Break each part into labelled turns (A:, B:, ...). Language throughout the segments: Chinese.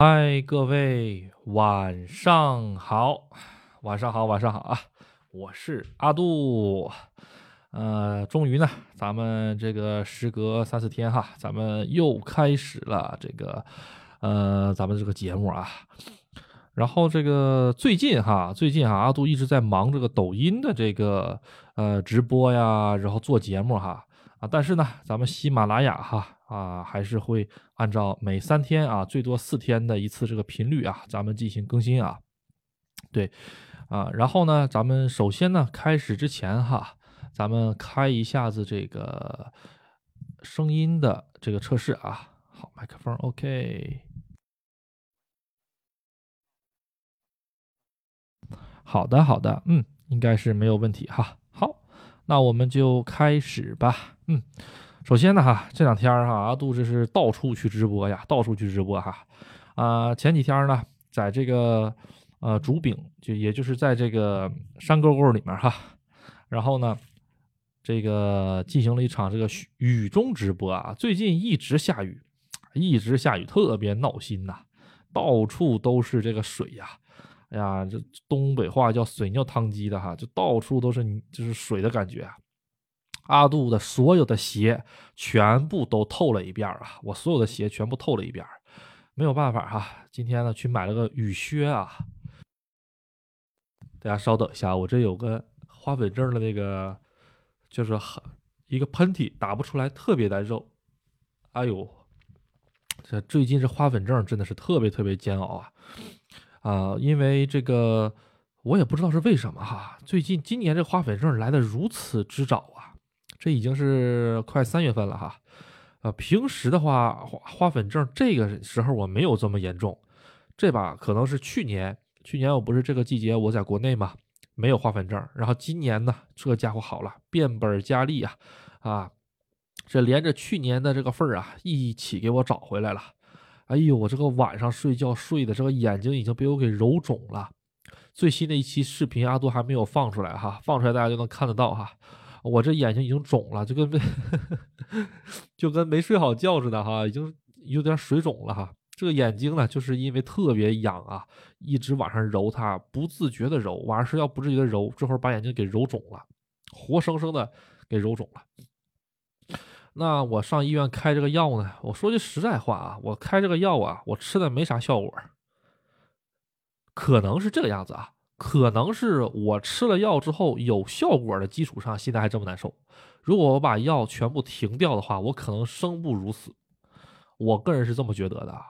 A: 嗨，各位晚上好，晚上好，晚上好啊！我是阿杜，呃，终于呢，咱们这个时隔三四天哈，咱们又开始了这个，呃，咱们这个节目啊。然后这个最近哈，最近哈，阿杜一直在忙这个抖音的这个呃直播呀，然后做节目哈啊，但是呢，咱们喜马拉雅哈。啊，还是会按照每三天啊，最多四天的一次这个频率啊，咱们进行更新啊。对，啊，然后呢，咱们首先呢，开始之前哈，咱们开一下子这个声音的这个测试啊。好，麦克风 OK。好的，好的，嗯，应该是没有问题哈。好，那我们就开始吧。嗯。首先呢，哈，这两天哈，阿杜这是到处去直播呀，到处去直播哈，啊，前几天呢，在这个呃竹饼，就也就是在这个山沟沟里面哈，然后呢，这个进行了一场这个雨中直播啊，最近一直下雨，一直下雨，特别闹心呐，到处都是这个水呀，哎呀，这东北话叫水尿汤鸡的哈，就到处都是就是水的感觉啊。阿杜的所有的鞋全部都透了一遍啊！我所有的鞋全部透了一遍，没有办法哈。今天呢，去买了个雨靴啊。大家稍等一下，我这有个花粉症的那个，就是很一个喷嚏打不出来，特别难受。哎呦，这最近这花粉症真的是特别特别煎熬啊！啊，因为这个我也不知道是为什么哈。最近今年这花粉症来的如此之早啊！这已经是快三月份了哈，呃，平时的话花花粉症这个时候我没有这么严重，这把可能是去年，去年我不是这个季节我在国内嘛，没有花粉症，然后今年呢，这家伙好了，变本加厉啊，啊，这连着去年的这个份儿啊一起给我找回来了，哎呦，我这个晚上睡觉睡的这个眼睛已经被我给揉肿了，最新的一期视频阿杜还没有放出来哈，放出来大家就能看得到哈。我这眼睛已经肿了，就跟没 就跟没睡好觉似的哈，已经有点水肿了哈。这个眼睛呢，就是因为特别痒啊，一直晚上揉它，不自觉的揉，晚上睡觉不自觉的揉，这会儿把眼睛给揉肿了，活生生的给揉肿了。那我上医院开这个药呢，我说句实在话啊，我开这个药啊，我吃的没啥效果，可能是这个样子啊。可能是我吃了药之后有效果的基础上，现在还这么难受。如果我把药全部停掉的话，我可能生不如死。我个人是这么觉得的，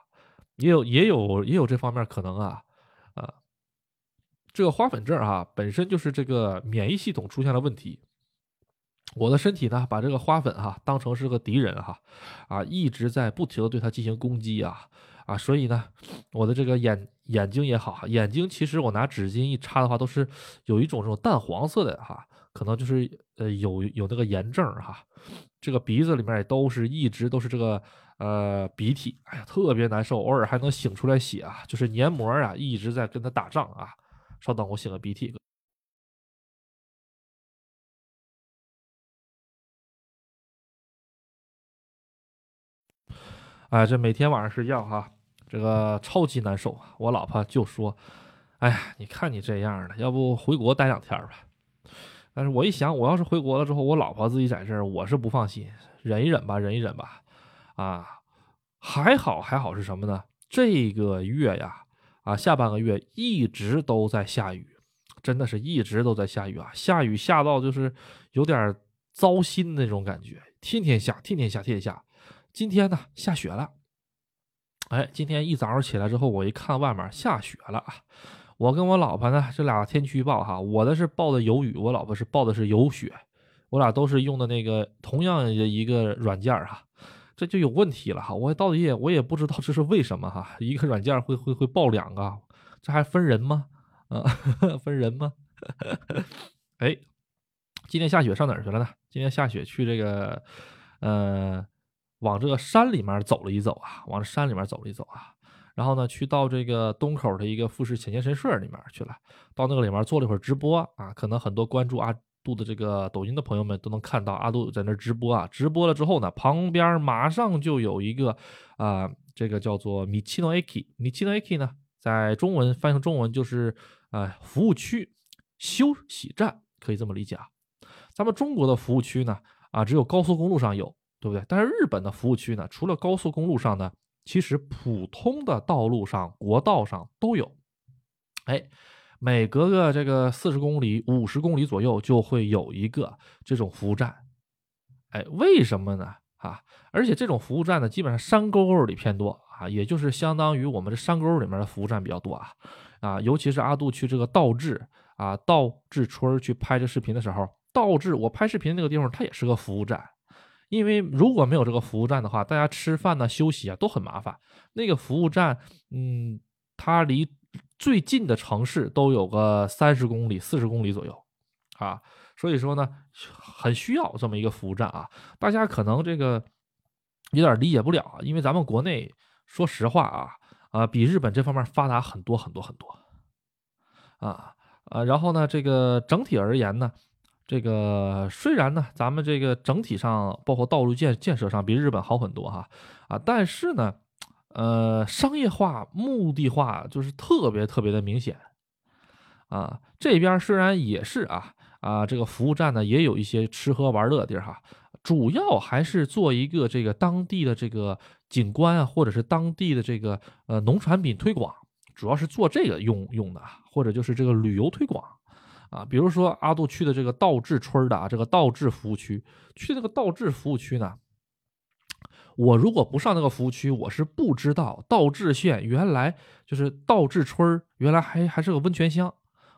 A: 也有也有也有这方面可能啊啊。这个花粉症啊，本身就是这个免疫系统出现了问题。我的身体呢，把这个花粉哈当成是个敌人哈啊，一直在不停的对它进行攻击啊。啊，所以呢，我的这个眼眼睛也好，眼睛其实我拿纸巾一擦的话，都是有一种这种淡黄色的哈，可能就是呃有有那个炎症哈。这个鼻子里面也都是一直都是这个呃鼻涕，哎呀，特别难受，偶尔还能擤出来血啊，就是黏膜啊一直在跟他打仗啊。稍等，我擤个鼻涕。哎，这每天晚上睡觉哈。这个超级难受啊！我老婆就说：“哎呀，你看你这样的，要不回国待两天吧？”但是我一想，我要是回国了之后，我老婆自己在这儿，我是不放心，忍一忍吧，忍一忍吧。啊，还好还好是什么呢？这个月呀，啊，下半个月一直都在下雨，真的是一直都在下雨啊！下雨下到就是有点糟心那种感觉，天天下，天天下，天天下。今天呢，下雪了。哎，今天一早上起来之后，我一看外面下雪了。我跟我老婆呢，这俩天气预报哈，我的是报的有雨，我老婆是报的是有雪。我俩都是用的那个同样的一个软件哈，这就有问题了哈。我到底也我也不知道这是为什么哈，一个软件会会会报两个，这还分人吗？啊，分人吗？哎，今天下雪上哪儿去了呢？今天下雪去这个，呃。往这个山里面走了一走啊，往山里面走了一走啊，然后呢，去到这个东口的一个富士浅间神社里面去了，到那个里面做了一会儿直播啊，可能很多关注阿杜的这个抖音的朋友们都能看到阿杜在那直播啊，直播了之后呢，旁边马上就有一个啊，这个叫做米奇诺 aki，米奇诺 aki 呢，在中文翻译成中文就是呃服务区、休息站，可以这么理解啊。咱们中国的服务区呢，啊只有高速公路上有，对不对？但是日本的服务区呢，除了高速公路上呢，其实普通的道路上、国道上都有。哎，每隔个这个四十公里、五十公里左右就会有一个这种服务站。哎，为什么呢？啊，而且这种服务站呢，基本上山沟沟里偏多啊，也就是相当于我们这山沟里面的服务站比较多啊。啊，尤其是阿杜去这个道志啊，道志村去拍这视频的时候，道志我拍视频那个地方，它也是个服务站。因为如果没有这个服务站的话，大家吃饭呢、休息啊都很麻烦。那个服务站，嗯，它离最近的城市都有个三十公里、四十公里左右啊。所以说呢，很需要这么一个服务站啊！大家可能这个有点理解不了，因为咱们国内说实话啊，啊比日本这方面发达很多很多很多啊啊！然后呢，这个整体而言呢，这个虽然呢，咱们这个整体上包括道路建建设上比日本好很多哈啊，但是呢，呃，商业化、目的化就是特别特别的明显啊。这边虽然也是啊。啊，这个服务站呢也有一些吃喝玩乐的地儿哈，主要还是做一个这个当地的这个景观啊，或者是当地的这个呃农产品推广，主要是做这个用用的，或者就是这个旅游推广啊。比如说阿杜去的这个道志村的啊，这个道志服务区，去那个道志服务区呢，我如果不上那个服务区，我是不知道道志县原来就是道志村原来还还是个温泉乡。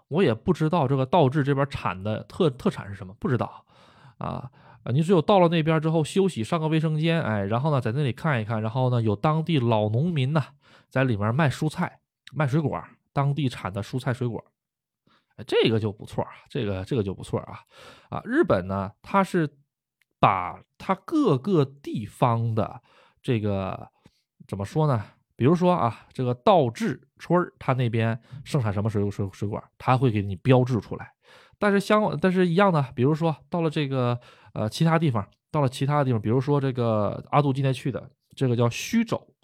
A: 我也不知道这个道志这边产的特特产是什么，不知道，啊啊！你只有到了那边之后休息，上个卫生间，哎，然后呢，在那里看一看，然后呢，有当地老农民呢在里面卖蔬菜、卖水果，当地产的蔬菜水果，这个就不错啊，这个这个就不错啊，啊！日本呢，它是把它各个地方的这个怎么说呢？比如说啊，这个道志村儿，它那边盛产什么水水水果，它会给你标志出来。但是相但是一样的，比如说到了这个呃其他地方，到了其他的地方，比如说这个阿杜今天去的这个叫须肘，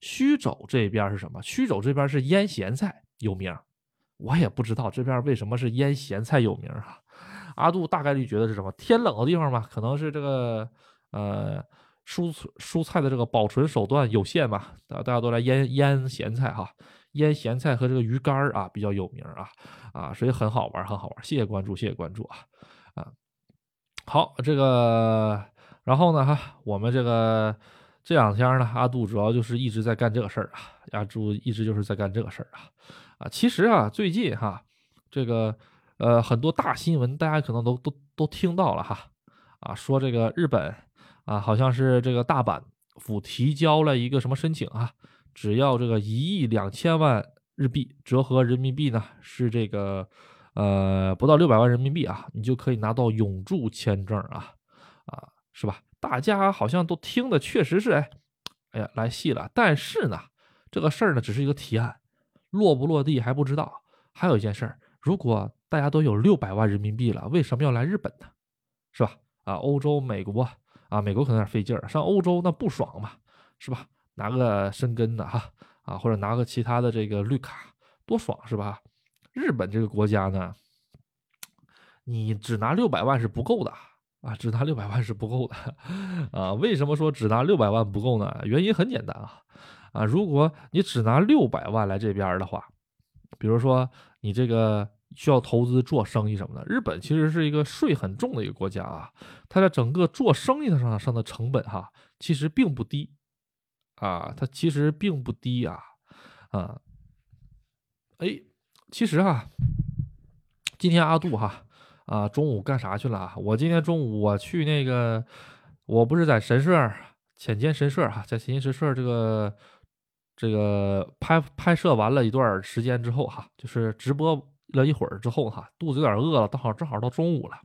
A: 须肘这边是什么？须肘这边是腌咸菜有名，我也不知道这边为什么是腌咸菜有名啊。阿杜大概率觉得是什么？天冷的地方嘛，可能是这个呃。蔬蔬菜的这个保存手段有限嘛，大大家都来腌腌咸菜哈，腌咸菜和这个鱼干儿啊比较有名啊啊，所以很好玩，很好玩。谢谢关注，谢谢关注啊啊。好，这个然后呢哈，我们这个这两天呢，阿杜主要就是一直在干这个事儿啊，阿杜一直就是在干这个事儿啊啊。其实啊，最近哈，这个呃很多大新闻，大家可能都都都听到了哈啊，说这个日本。啊，好像是这个大阪府提交了一个什么申请啊？只要这个一亿两千万日币，折合人民币呢是这个呃不到六百万人民币啊，你就可以拿到永住签证啊啊，是吧？大家好像都听的确实是哎，哎呀来戏了。但是呢，这个事儿呢只是一个提案，落不落地还不知道。还有一件事儿，如果大家都有六百万人民币了，为什么要来日本呢？是吧？啊，欧洲、美国。啊，美国可能有点费劲儿，上欧洲那不爽嘛，是吧？拿个申根的哈，啊，或者拿个其他的这个绿卡，多爽是吧？日本这个国家呢，你只拿六百万是不够的啊，只拿六百万是不够的 啊。为什么说只拿六百万不够呢？原因很简单啊，啊，如果你只拿六百万来这边的话，比如说你这个。需要投资做生意什么的，日本其实是一个税很重的一个国家啊，它在整个做生意的上上的成本哈，其实并不低啊，它其实并不低啊啊，哎，其实哈，今天阿杜哈啊中午干啥去了？我今天中午我去那个，我不是在神社浅间神社哈，在浅间神社这个这个拍拍摄完了一段时间之后哈，就是直播。了一会儿之后哈，肚子有点饿了，正好正好到中午了，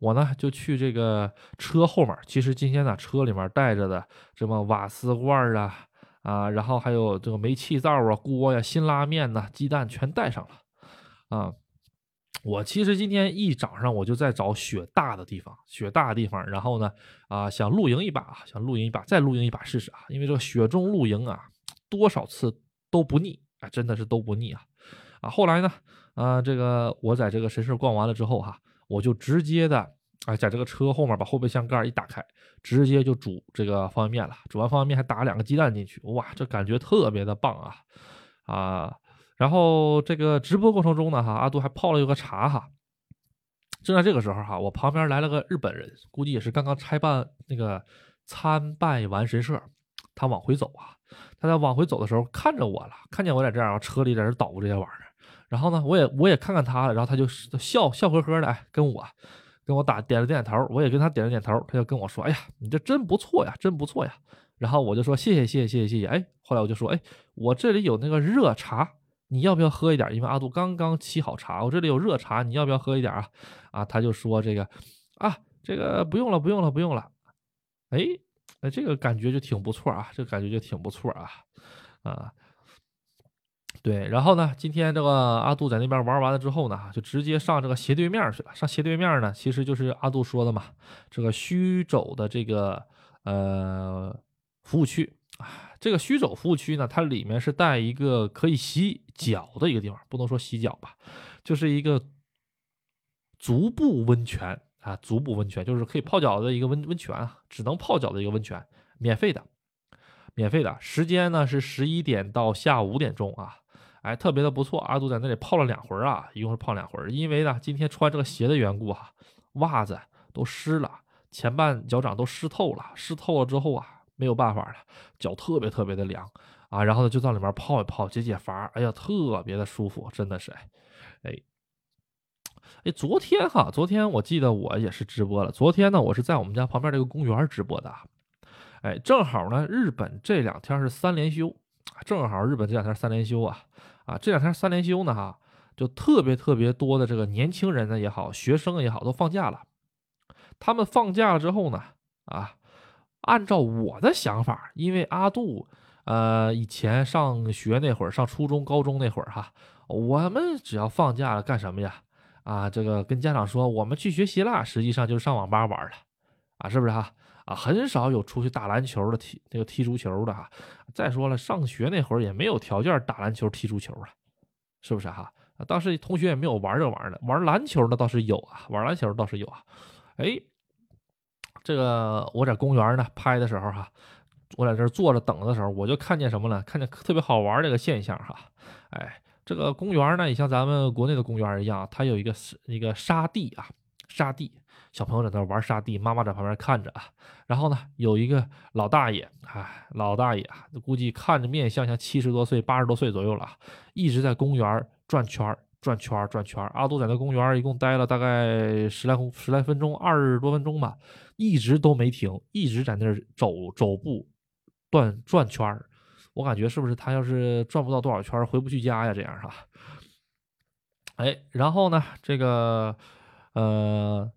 A: 我呢就去这个车后面。其实今天呢，车里面带着的什么瓦斯罐啊啊，然后还有这个煤气灶啊、锅呀、辛拉面呐、鸡蛋全带上了啊。我其实今天一早上我就在找雪大的地方，雪大的地方，然后呢，啊，想露营一把，想露营一把，再露营一把试试啊，因为这个雪中露营啊，多少次都不腻啊，真的是都不腻啊，啊，后来呢，啊，这个我在这个神社逛完了之后哈，我就直接的，啊，在这个车后面把后备箱盖一打开，直接就煮这个方便面了，煮完方便面还打了两个鸡蛋进去，哇，这感觉特别的棒啊，啊。然后这个直播过程中呢，哈，阿杜还泡了一个茶哈。正在这个时候哈，我旁边来了个日本人，估计也是刚刚拆办那个参拜完神社，他往回走啊。他在往回走的时候看着我了，看见我在这样车里在这捣鼓这些玩意儿。然后呢，我也我也看看他了，然后他就笑笑呵呵的，哎，跟我跟我打点了点头，我也跟他点了点头，他就跟我说，哎呀，你这真不错呀，真不错呀。然后我就说谢谢谢谢谢谢谢谢。哎，后来我就说，哎，我这里有那个热茶。你要不要喝一点？因为阿杜刚刚沏好茶，我这里有热茶，你要不要喝一点啊？啊，他就说这个，啊，这个不用了，不用了，不用了。哎，哎，这个感觉就挺不错啊，这个感觉就挺不错啊，啊，对。然后呢，今天这个阿杜在那边玩完了之后呢，就直接上这个斜对面去了。上斜对面呢，其实就是阿杜说的嘛，这个虚肘的这个呃服务区。这个虚肘服务区呢，它里面是带一个可以洗脚的一个地方，不能说洗脚吧，就是一个足部温泉啊，足部温泉就是可以泡脚的一个温温泉啊，只能泡脚的一个温泉，免费的，免费的，时间呢是十一点到下午五点钟啊，哎，特别的不错，阿杜在那里泡了两回啊，一共是泡两回，因为呢今天穿这个鞋的缘故啊，袜子都湿了，前半脚掌都湿透了，湿透了之后啊。没有办法了，脚特别特别的凉啊，然后呢就到里面泡一泡解解乏，哎呀，特别的舒服，真的是，哎，哎，昨天哈，昨天我记得我也是直播了，昨天呢我是在我们家旁边这个公园直播的，哎，正好呢日本这两天是三连休，正好日本这两天三连休啊，啊，这两天三连休呢哈，就特别特别多的这个年轻人呢也好，学生也好，都放假了，他们放假了之后呢，啊。按照我的想法，因为阿杜，呃，以前上学那会儿，上初中、高中那会儿，哈，我们只要放假了干什么呀？啊，这个跟家长说我们去学习啦，实际上就是上网吧玩了，啊，是不是哈？啊，很少有出去打篮球的、踢那个踢足球的哈。再说了，上学那会儿也没有条件打篮球、踢足球啊，是不是哈？当时同学也没有玩这玩意儿的，玩篮球的倒是有啊，玩篮球倒是有啊，哎。这个我在公园呢拍的时候哈，我在这坐着等的时候，我就看见什么了？看见特别好玩这个现象哈。哎，这个公园呢也像咱们国内的公园一样，它有一个是一个沙地啊，沙地，小朋友在那玩沙地，妈妈在旁边看着啊。然后呢，有一个老大爷，哎，老大爷啊，估计看着面相像七十多岁、八十多岁左右了，一直在公园转圈转圈转圈阿杜在那公园一共待了大概十来公十来分钟，二十多分钟吧。一直都没停，一直在那儿走走步，转转圈。我感觉是不是他要是转不到多少圈回不去家呀？这样哈。哎，然后呢，这个呃，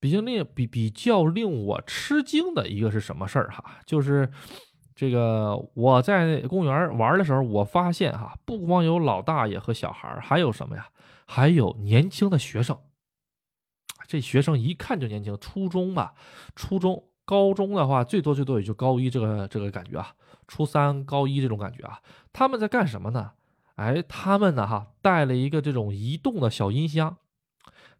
A: 比较令比比较令我吃惊的一个是什么事儿哈？就是这个我在公园玩的时候，我发现哈，不光有老大爷和小孩还有什么呀？还有年轻的学生。这学生一看就年轻，初中吧，初中、高中的话，最多最多也就高一这个这个感觉啊，初三、高一这种感觉啊。他们在干什么呢？哎，他们呢哈，带了一个这种移动的小音箱，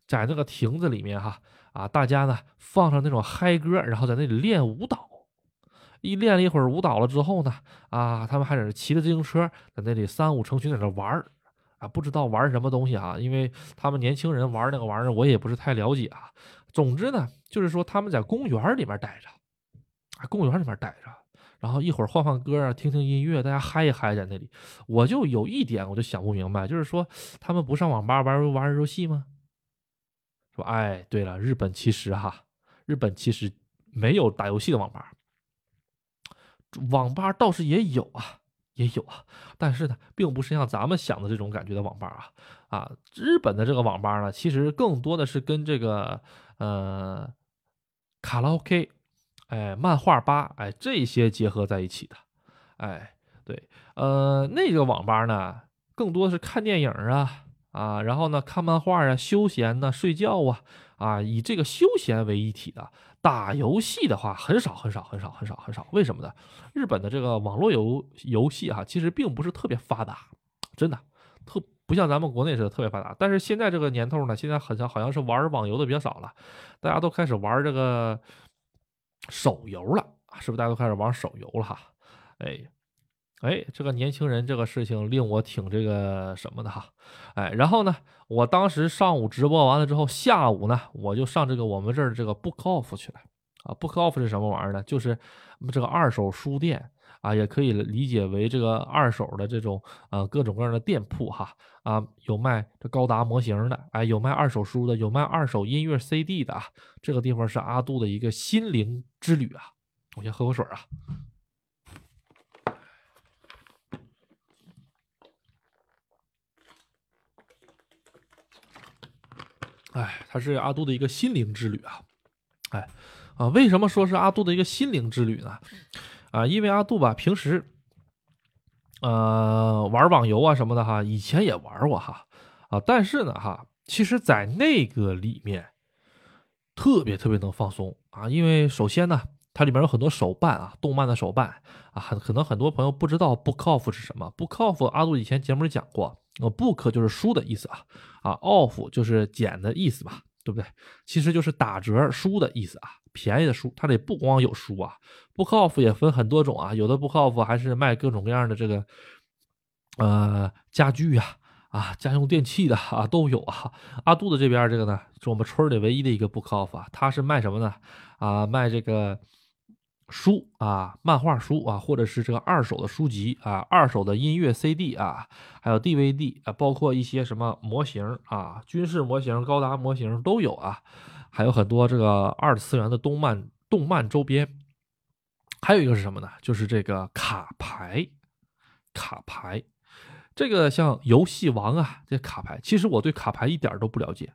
A: 在那个亭子里面哈啊，大家呢放上那种嗨歌，然后在那里练舞蹈。一练了一会儿舞蹈了之后呢，啊，他们还在那骑着自行车，在那里三五成群在那玩儿。啊，不知道玩什么东西啊，因为他们年轻人玩那个玩意儿，我也不是太了解啊。总之呢，就是说他们在公园里面待着，啊，公园里面待着，然后一会儿换换歌啊，听听音乐，大家嗨一嗨在那里。我就有一点，我就想不明白，就是说他们不上网吧玩玩游戏吗？说，哎，对了，日本其实哈，日本其实没有打游戏的网吧，网吧倒是也有啊。也有啊，但是呢，并不是像咱们想的这种感觉的网吧啊啊！日本的这个网吧呢，其实更多的是跟这个呃卡拉 OK，哎，漫画吧，哎，这些结合在一起的，哎，对，呃，那个网吧呢，更多是看电影啊啊，然后呢看漫画啊、休闲呢、睡觉啊啊，以这个休闲为一体的。打游戏的话很少很少很少很少很少，为什么呢？日本的这个网络游游戏哈，其实并不是特别发达，真的特不像咱们国内似的特别发达。但是现在这个年头呢，现在好像好像是玩网游的比较少了，大家都开始玩这个手游了，是不是？大家都开始玩手游了哈？哎哎，这个年轻人这个事情令我挺这个什么的哈？哎，然后呢？我当时上午直播完了之后，下午呢，我就上这个我们这儿这个 Book Off 去了啊。Book Off 是什么玩意儿呢？就是这个二手书店啊，也可以理解为这个二手的这种呃各种各样的店铺哈啊，有卖这高达模型的，哎，有卖二手书的，有卖二手音乐 CD 的啊。这个地方是阿杜的一个心灵之旅啊。我先喝口水啊。哎，它是阿杜的一个心灵之旅啊！哎，啊，为什么说是阿杜的一个心灵之旅呢？啊，因为阿杜吧，平时呃玩网游啊什么的哈，以前也玩过哈啊，但是呢哈，其实在那个里面特别特别能放松啊，因为首先呢，它里面有很多手办啊，动漫的手办啊，很可能很多朋友不知道 book off 是什么，book off 阿杜以前节目里讲过。呃，book 就是书的意思啊，啊，off 就是减的意思吧，对不对？其实就是打折书的意思啊，便宜的书，它里不光有书啊，book off 也分很多种啊，有的 book off 还是卖各种各样的这个，呃，家具啊，啊，家用电器的啊都有啊。阿杜的这边这个呢，是我们村里唯一的一个 book off 啊，它是卖什么呢？啊，卖这个。书啊，漫画书啊，或者是这个二手的书籍啊，二手的音乐 CD 啊，还有 DVD 啊，包括一些什么模型啊，军事模型、高达模型都有啊，还有很多这个二次元的动漫、动漫周边。还有一个是什么呢？就是这个卡牌，卡牌。这个像游戏王啊，这卡牌，其实我对卡牌一点都不了解，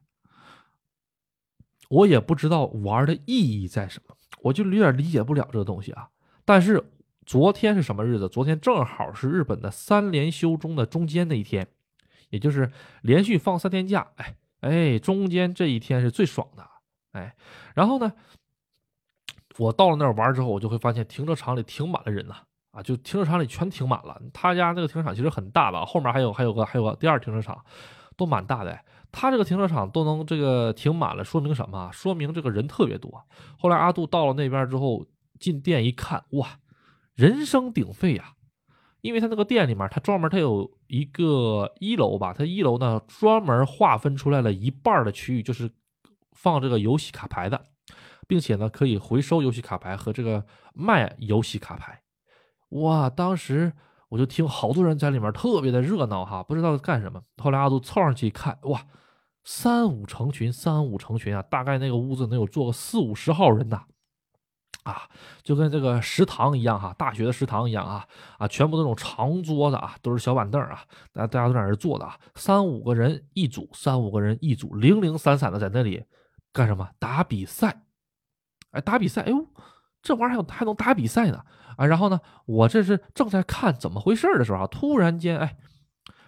A: 我也不知道玩的意义在什么。我就有点理解不了这个东西啊！但是昨天是什么日子？昨天正好是日本的三连休中的中间那一天，也就是连续放三天假。哎哎，中间这一天是最爽的。哎，然后呢，我到了那儿玩之后，我就会发现停车场里停满了人呐！啊，就停车场里全停满了。他家那个停车场其实很大吧？后面还有还有个还有个第二停车场，都蛮大的。他这个停车场都能这个停满了，说明什么？说明这个人特别多。后来阿杜到了那边之后，进店一看，哇，人声鼎沸呀！因为他那个店里面，他专门他有一个一楼吧，他一楼呢专门划分出来了一半的区域，就是放这个游戏卡牌的，并且呢可以回收游戏卡牌和这个卖游戏卡牌。哇，当时。我就听好多人在里面特别的热闹哈，不知道干什么。后来阿杜凑上去一看，哇，三五成群，三五成群啊！大概那个屋子能有坐个四五十号人呐，啊，就跟这个食堂一样哈，大学的食堂一样啊啊，全部那种长桌子啊，都是小板凳啊，大家大家都在那坐的啊，三五个人一组，三五个人一组，零零散散的在那里干什么？打比赛，哎，打比赛，哎呦，这玩意儿还有还能打比赛呢。啊，然后呢，我这是正在看怎么回事的时候啊，突然间，哎，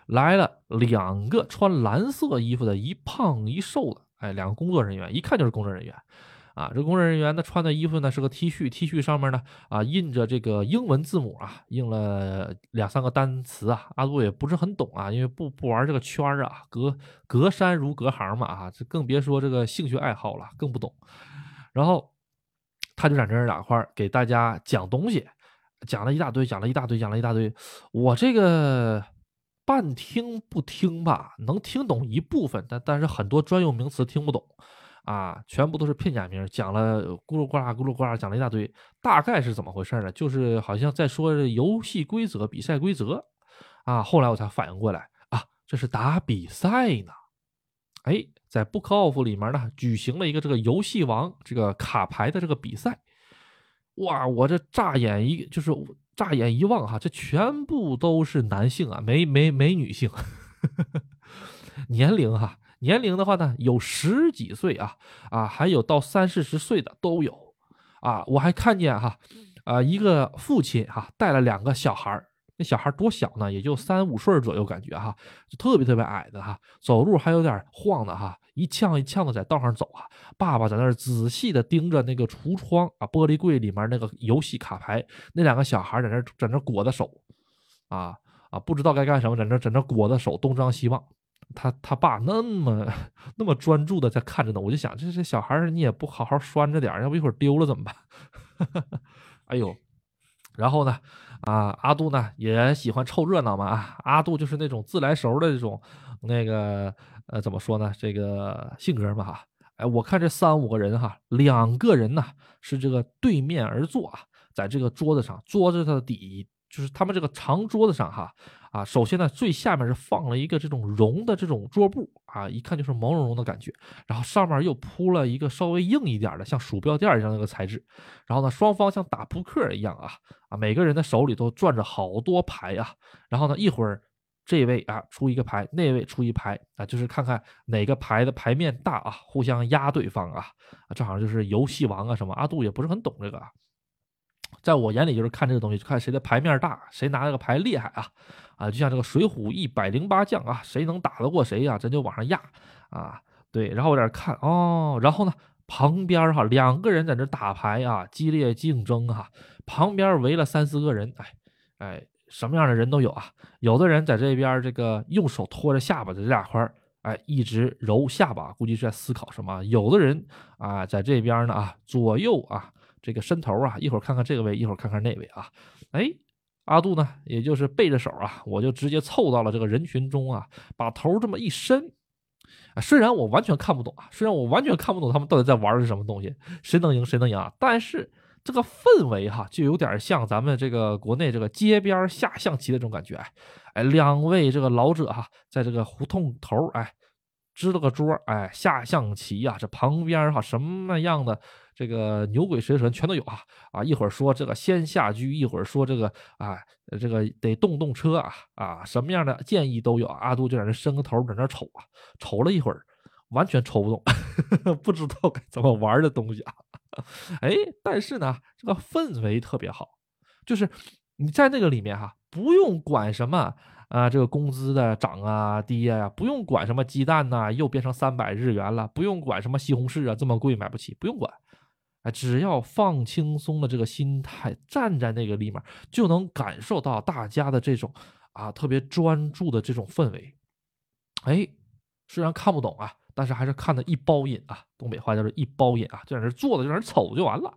A: 来了两个穿蓝色衣服的，一胖一瘦的，哎，两个工作人员，一看就是工作人员，啊，这工作人员呢穿的衣服呢是个 T 恤，T 恤上面呢啊印着这个英文字母啊，印了两三个单词啊，阿杜也不是很懂啊，因为不不玩这个圈儿啊，隔隔山如隔行嘛啊，这更别说这个兴趣爱好了，更不懂，然后。他就在这儿两块给大家讲东西，讲了一大堆，讲了一大堆，讲了一大堆。我这个半听不听吧，能听懂一部分，但但是很多专用名词听不懂啊，全部都是片假名。讲了咕噜呱啦咕噜呱啦，讲了一大堆，大概是怎么回事呢？就是好像在说游戏规则、比赛规则啊。后来我才反应过来啊，这是打比赛呢。哎。在 Book Off 里面呢，举行了一个这个游戏王这个卡牌的这个比赛，哇！我这乍眼一就是乍眼一望哈，这全部都是男性啊，没没没女性，年龄哈，年龄的话呢，有十几岁啊啊，还有到三四十岁的都有啊，我还看见哈啊一个父亲哈带了两个小孩那那小孩多小呢？也就三五岁左右，感觉哈，就特别特别矮的哈，走路还有点晃的哈，一呛一呛的在道上走啊。爸爸在那儿仔细的盯着那个橱窗啊，玻璃柜里面那个游戏卡牌，那两个小孩在那在那裹着手，啊啊，不知道该干什么，在那在那裹着手，东张西望。他他爸那么那么专注的在看着呢，我就想，这这小孩你也不好好拴着点，要不一会儿丢了怎么办？哎呦，然后呢，啊，阿杜呢也喜欢凑热闹嘛啊，阿杜就是那种自来熟的这种那个呃怎么说呢，这个性格嘛哈。哎，我看这三五个人哈，两个人呢是这个对面而坐啊，在这个桌子上，桌子的底就是他们这个长桌子上哈。啊，首先呢，最下面是放了一个这种绒的这种桌布啊，一看就是毛茸茸的感觉。然后上面又铺了一个稍微硬一点的，像鼠标垫一样那个材质。然后呢，双方像打扑克一样啊啊，每个人的手里都攥着好多牌啊。然后呢，一会儿这位啊出一个牌，那位出一牌啊，就是看看哪个牌的牌面大啊，互相压对方啊啊，这好就是游戏王啊什么。阿杜也不是很懂这个啊，在我眼里就是看这个东西，就看谁的牌面大，谁拿这个牌厉害啊。啊，就像这个《水浒》一百零八将啊，谁能打得过谁呀？咱就往上压啊！对，然后我在这看哦，然后呢，旁边哈两个人在这打牌啊，激烈竞争哈，旁边围了三四个人，哎哎，什么样的人都有啊。有的人在这边这个用手托着下巴的这俩块儿，哎，一直揉下巴，估计是在思考什么。有的人啊，在这边呢啊，左右啊，这个伸头啊，一会儿看看这个位，一会儿看看那位啊，哎。阿杜呢，也就是背着手啊，我就直接凑到了这个人群中啊，把头这么一伸啊。虽然我完全看不懂啊，虽然我完全看不懂他们到底在玩的是什么东西，谁能赢谁能赢啊，但是这个氛围哈，就有点像咱们这个国内这个街边下象棋的这种感觉。哎，两位这个老者哈，在这个胡同头哎，支了个桌哎，下象棋呀，这旁边哈什么样的？这个牛鬼蛇神全都有啊啊！一会儿说这个先下车，一会儿说这个啊，这个得动动车啊啊，什么样的建议都有。阿杜就在那伸个头，在那瞅啊，瞅了一会儿，完全抽不动，不知道该怎么玩的东西啊。哎，但是呢，这个氛围特别好，就是你在那个里面哈，不用管什么啊，这个工资的涨啊跌呀，不用管什么鸡蛋呐又变成三百日元了，不用管什么西红柿啊这么贵买不起，不用管。哎，只要放轻松的这个心态，站在那个里面，就能感受到大家的这种啊特别专注的这种氛围。哎，虽然看不懂啊，但是还是看的一包瘾啊。东北话叫做一包瘾啊，就在那坐着，就在那瞅就完了，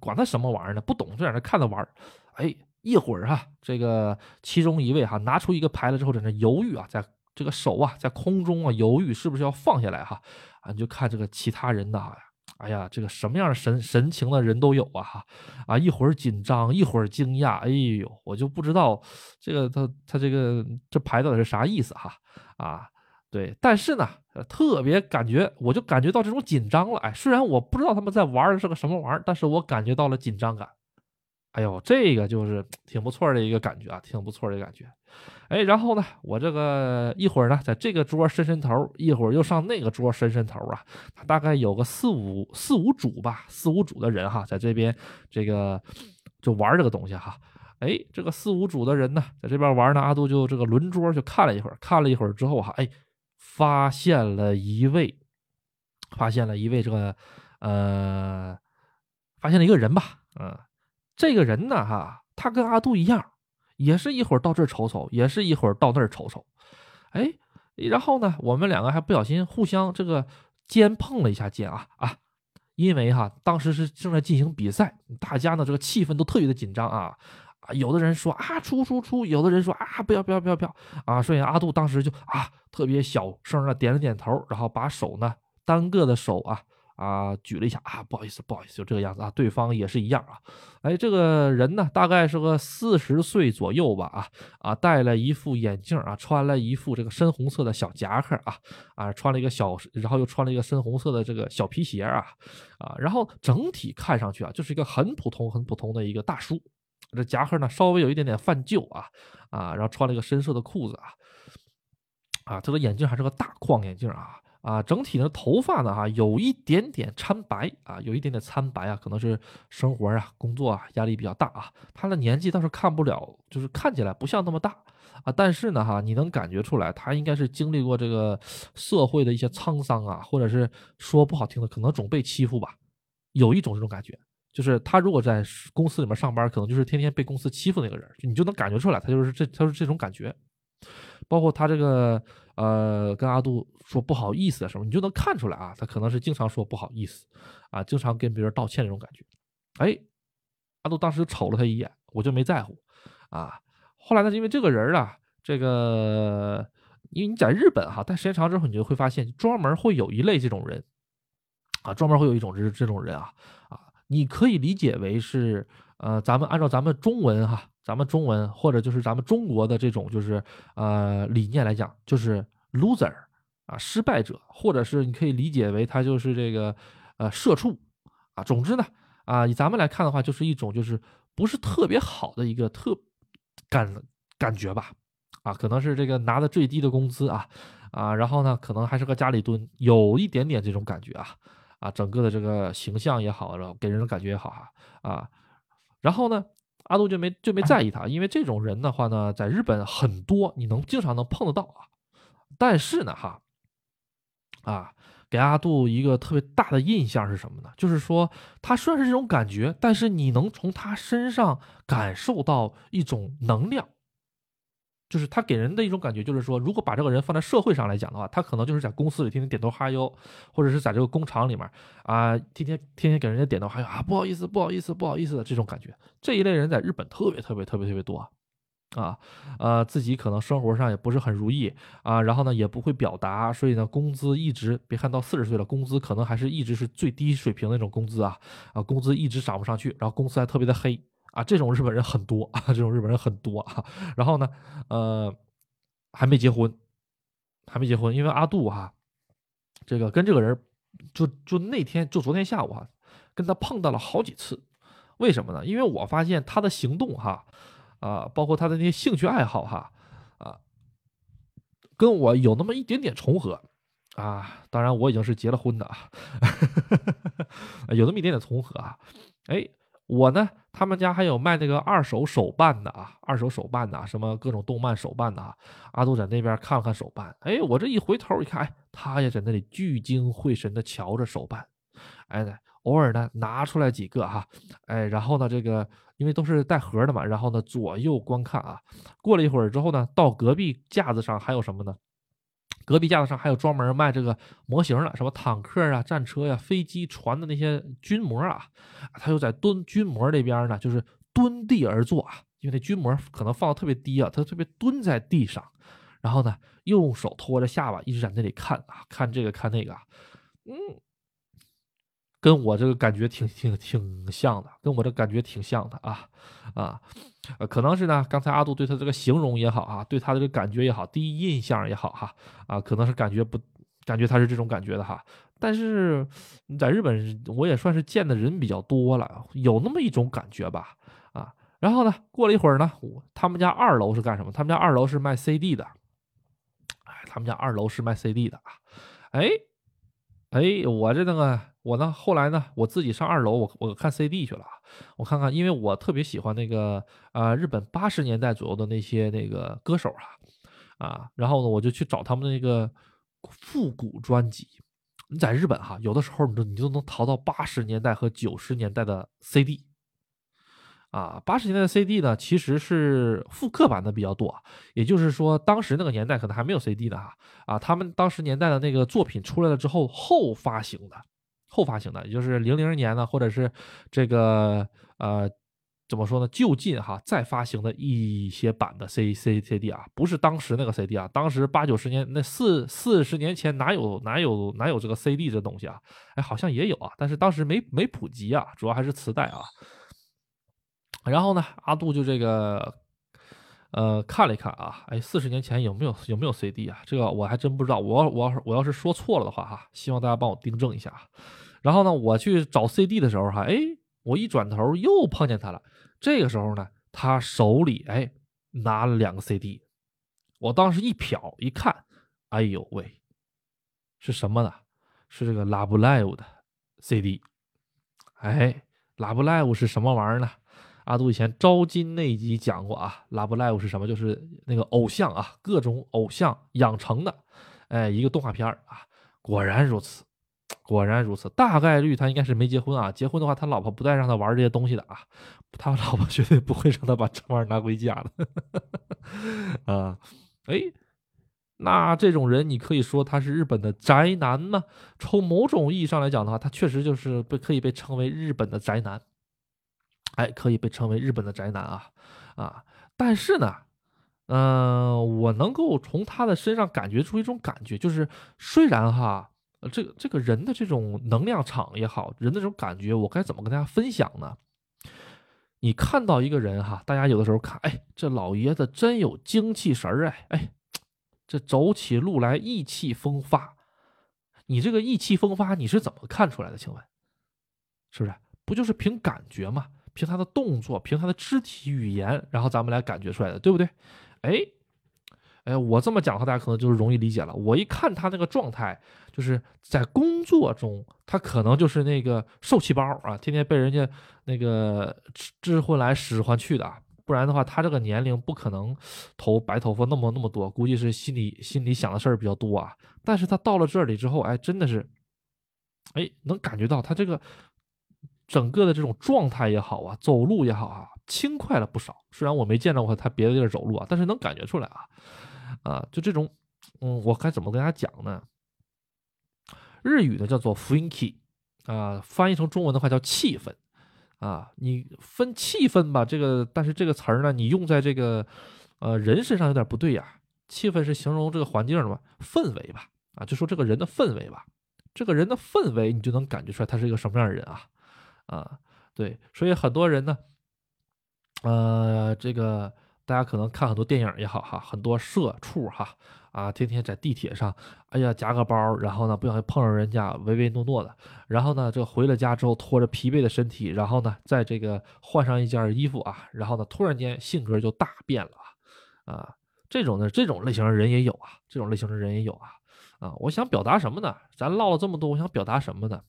A: 管他什么玩意儿呢？不懂就在那看着玩。哎，一会儿哈，这个其中一位哈拿出一个牌子之后，在那犹豫啊，在这个手啊在空中啊犹豫是不是要放下来哈啊，你就看这个其他人呐。哎呀，这个什么样的神神情的人都有啊！啊，一会儿紧张，一会儿惊讶。哎呦，我就不知道这个他他这个这牌到底是啥意思哈啊？对，但是呢，特别感觉，我就感觉到这种紧张了。哎，虽然我不知道他们在玩的是个什么玩意儿，但是我感觉到了紧张感。哎呦，这个就是挺不错的一个感觉啊，挺不错的感觉。哎，然后呢，我这个一会儿呢，在这个桌伸伸头，一会儿又上那个桌伸伸头啊。大概有个四五四五组吧，四五组的人哈，在这边这个就玩这个东西哈。哎，这个四五组的人呢，在这边玩呢，阿杜就这个轮桌就看了一会儿，看了一会儿之后哈，哎，发现了一位，发现了一位这个呃，发现了一个人吧，嗯。这个人呢，哈，他跟阿杜一样，也是一会儿到这儿瞅瞅，也是一会儿到那儿瞅瞅，哎，然后呢，我们两个还不小心互相这个肩碰了一下肩啊啊，因为哈，当时是正在进行比赛，大家呢这个气氛都特别的紧张啊啊，有的人说啊出出出，有的人说啊不要不要不要不要啊，所以阿杜当时就啊特别小声的点了点头，然后把手呢单个的手啊。啊，举了一下啊，不好意思，不好意思，就这个样子啊。对方也是一样啊。哎，这个人呢，大概是个四十岁左右吧啊啊，戴了一副眼镜啊，穿了一副这个深红色的小夹克啊啊，穿了一个小，然后又穿了一个深红色的这个小皮鞋啊啊，然后整体看上去啊，就是一个很普通很普通的一个大叔。这夹克呢，稍微有一点点泛旧啊啊，然后穿了一个深色的裤子啊啊，这个眼镜还是个大框眼镜啊。啊，整体的头发呢哈有一点点苍白啊，有一点点苍白啊，可能是生活啊、工作啊压力比较大啊。他的年纪倒是看不了，就是看起来不像那么大啊，但是呢哈，你能感觉出来，他应该是经历过这个社会的一些沧桑啊，或者是说不好听的，可能总被欺负吧，有一种这种感觉。就是他如果在公司里面上班，可能就是天天被公司欺负那个人，你就能感觉出来，他就是这，他是这种感觉。包括他这个呃，跟阿杜说不好意思的时候，你就能看出来啊，他可能是经常说不好意思啊，经常跟别人道歉那种感觉。哎，阿杜当时瞅了他一眼，我就没在乎啊。后来呢，因为这个人啊，这个因为你在日本哈，待时间长之后，你就会发现专门会有一类这种人啊，专门会有一种这这种人啊啊。你可以理解为是，呃，咱们按照咱们中文哈，咱们中文或者就是咱们中国的这种就是呃理念来讲，就是 loser 啊，失败者，或者是你可以理解为他就是这个呃社畜啊。总之呢，啊，以咱们来看的话，就是一种就是不是特别好的一个特感感觉吧，啊，可能是这个拿的最低的工资啊啊，然后呢，可能还是个家里蹲，有一点点这种感觉啊。啊，整个的这个形象也好，然后给人的感觉也好哈啊，然后呢，阿杜就没就没在意他，因为这种人的话呢，在日本很多，你能经常能碰得到啊。但是呢，哈啊，给阿杜一个特别大的印象是什么呢？就是说他虽然是这种感觉，但是你能从他身上感受到一种能量。就是他给人的一种感觉，就是说，如果把这个人放在社会上来讲的话，他可能就是在公司里天天点头哈腰，或者是在这个工厂里面啊，天天天天给人家点头哈腰啊，不好意思，不好意思，不好意思的这种感觉。这一类人在日本特别特别特别特别多啊，呃，自己可能生活上也不是很如意啊，然后呢也不会表达，所以呢工资一直别看到四十岁了，工资可能还是一直是最低水平的那种工资啊啊，工资一直涨不上去，然后公司还特别的黑。啊，这种日本人很多 啊，这种日本人很多啊。然后呢，呃，还没结婚，还没结婚，因为阿杜哈，这个跟这个人，就就那天就昨天下午哈，跟他碰到了好几次。为什么呢？因为我发现他的行动哈，啊，包括他的那些兴趣爱好哈，啊，跟我有那么一点点重合啊。当然，我已经是结了婚的啊，有那么一点点重合啊。哎。我呢，他们家还有卖那个二手手办的啊，二手手办的，什么各种动漫手办的啊。阿杜在那边看了看手办，哎，我这一回头一看，哎，他也在那里聚精会神的瞧着手办，哎，偶尔呢拿出来几个哈，哎，然后呢这个因为都是带盒的嘛，然后呢左右观看啊。过了一会儿之后呢，到隔壁架子上还有什么呢？隔壁架子上还有专门卖这个模型的，什么坦克啊、战车呀、飞机、船的那些军模啊，他又在蹲军模这边呢，就是蹲地而坐啊，因为那军模可能放的特别低啊，他特别蹲在地上，然后呢，用手托着下巴，一直在那里看啊，看这个看那个，嗯。跟我这个感觉挺挺挺像的，跟我这感觉挺像的啊啊，可能是呢，刚才阿杜对他这个形容也好啊，对他这个感觉也好，第一印象也好哈啊，可能是感觉不感觉他是这种感觉的哈。但是你在日本，我也算是见的人比较多了，有那么一种感觉吧啊。然后呢，过了一会儿呢，他们家二楼是干什么？他们家二楼是卖 CD 的，哎，他们家二楼是卖 CD 的啊，哎哎，我这那个。我呢，后来呢，我自己上二楼，我我看 CD 去了啊，我看看，因为我特别喜欢那个啊，日本八十年代左右的那些那个歌手啊，啊，然后呢，我就去找他们的那个复古专辑。你在日本哈，有的时候你都你都能淘到八十年代和九十年代的 CD，啊，八十年代的 CD 呢，其实是复刻版的比较多，也就是说，当时那个年代可能还没有 CD 呢哈，啊，他们当时年代的那个作品出来了之后后发行的。后发行的，也就是零零年呢，或者是这个呃，怎么说呢？就近哈再发行的一些版的 C C C D 啊，不是当时那个 C D 啊，当时八九十年那四四十年前哪有哪有哪有这个 C D 这东西啊？哎，好像也有啊，但是当时没没普及啊，主要还是磁带啊。然后呢，阿杜就这个。呃，看了一看啊，哎，四十年前有没有有没有 CD 啊？这个我还真不知道。我我要是我要是说错了的话哈，希望大家帮我订正一下。然后呢，我去找 CD 的时候哈，哎，我一转头又碰见他了。这个时候呢，他手里哎拿了两个 CD。我当时一瞟一看，哎呦喂，是什么呢？是这个 Love Live 的 CD。哎，Love Live 是什么玩意儿呢？阿杜以前招金那集讲过啊，Love Live 是什么？就是那个偶像啊，各种偶像养成的，哎，一个动画片啊。果然如此，果然如此，大概率他应该是没结婚啊。结婚的话，他老婆不带让他玩这些东西的啊，他老婆绝对不会让他把这玩意儿拿回家的。啊，哎，那这种人，你可以说他是日本的宅男吗？从某种意义上来讲的话，他确实就是被可以被称为日本的宅男。哎，可以被称为日本的宅男啊啊！但是呢，嗯，我能够从他的身上感觉出一种感觉，就是虽然哈，这个这个人的这种能量场也好，人的这种感觉，我该怎么跟大家分享呢？你看到一个人哈，大家有的时候看，哎，这老爷子真有精气神儿哎哎，这走起路来意气风发。你这个意气风发，你是怎么看出来的？请问，是不是不就是凭感觉吗？凭他的动作，凭他的肢体语言，然后咱们来感觉出来的，对不对？哎，哎，我这么讲的话，大家可能就是容易理解了。我一看他那个状态，就是在工作中，他可能就是那个受气包啊，天天被人家那个知婚来使唤去的。不然的话，他这个年龄不可能头白头发那么那么多，估计是心里心里想的事儿比较多啊。但是他到了这里之后，哎，真的是，哎，能感觉到他这个。整个的这种状态也好啊，走路也好啊，轻快了不少。虽然我没见到过他别的地儿走路啊，但是能感觉出来啊，啊，就这种，嗯，我该怎么跟大家讲呢？日语呢叫做 “funky”，啊，翻译成中文的话叫气氛，啊，你分气氛吧，这个，但是这个词儿呢，你用在这个，呃，人身上有点不对呀。气氛是形容这个环境的嘛，氛围吧，啊，就说这个人的氛围吧，这个人的氛围，你就能感觉出来他是一个什么样的人啊。啊，对，所以很多人呢，呃，这个大家可能看很多电影也好哈，很多社畜哈，啊，天天在地铁上，哎呀，夹个包，然后呢，不小心碰上人家，唯唯诺诺的，然后呢，这回了家之后，拖着疲惫的身体，然后呢，在这个换上一件衣服啊，然后呢，突然间性格就大变了啊，啊，这种的这种类型的人也有啊，这种类型的人也有啊，啊，我想表达什么呢？咱唠了这么多，我想表达什么呢？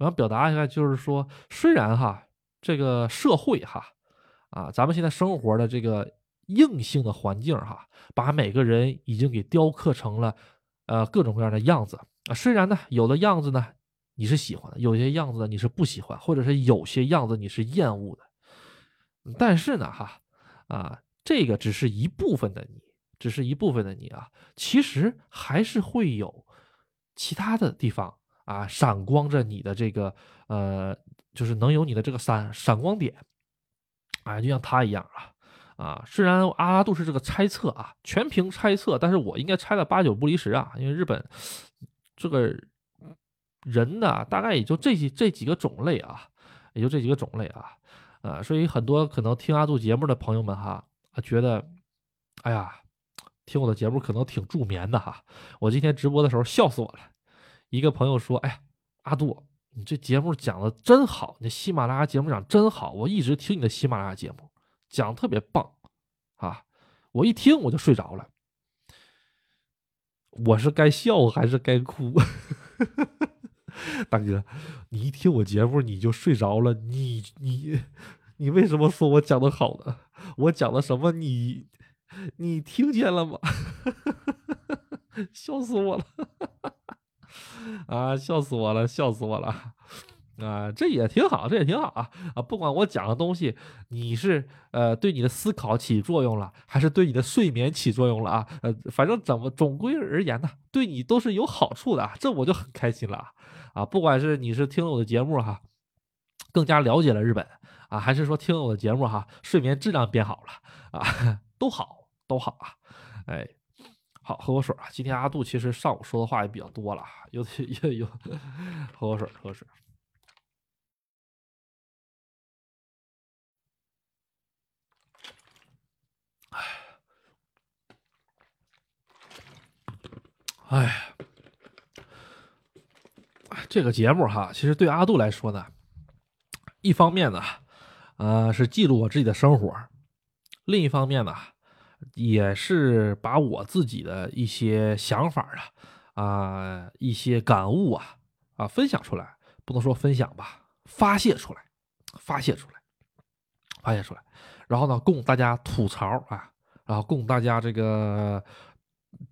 A: 我想表达一下，就是说，虽然哈，这个社会哈，啊，咱们现在生活的这个硬性的环境哈，把每个人已经给雕刻成了，呃，各种各样的样子啊。虽然呢，有的样子呢你是喜欢的，有些样子呢你是不喜欢，或者是有些样子你是厌恶的，但是呢，哈，啊，这个只是一部分的你，只是一部分的你啊，其实还是会有其他的地方。啊，闪光着你的这个，呃，就是能有你的这个闪闪光点，啊，就像他一样啊，啊，虽然阿拉杜是这个猜测啊，全凭猜测，但是我应该猜的八九不离十啊，因为日本这个人呢，大概也就这几这几个种类啊，也就这几个种类啊，啊，所以很多可能听阿杜节目的朋友们哈，觉得，哎呀，听我的节目可能挺助眠的哈，我今天直播的时候笑死我了。一个朋友说：“哎，阿杜，你这节目讲的真好，你喜马拉雅节目讲真好，我一直听你的喜马拉雅节目，讲特别棒，啊，我一听我就睡着了。我是该笑还是该哭？大哥，你一听我节目你就睡着了，你你你为什么说我讲的好呢？我讲的什么？你你听见了吗？笑死我了！” 啊，笑死我了，笑死我了！啊，这也挺好，这也挺好啊！啊，不管我讲的东西，你是呃对你的思考起作用了，还是对你的睡眠起作用了啊？呃，反正怎么总归而言呢，对你都是有好处的，这我就很开心了啊！啊不管是你是听了我的节目哈，更加了解了日本啊，还是说听了我的节目哈，睡眠质量变好了啊，都好，都好啊！哎。好，喝口水啊！今天阿杜其实上午说的话也比较多了，有 有有，喝口水，喝口水。哎，哎，这个节目哈，其实对阿杜来说呢，一方面呢，呃，是记录我自己的生活；另一方面呢。也是把我自己的一些想法啊，啊一些感悟啊啊分享出来，不能说分享吧，发泄出来，发泄出来，发泄出来，然后呢，供大家吐槽啊，然后供大家这个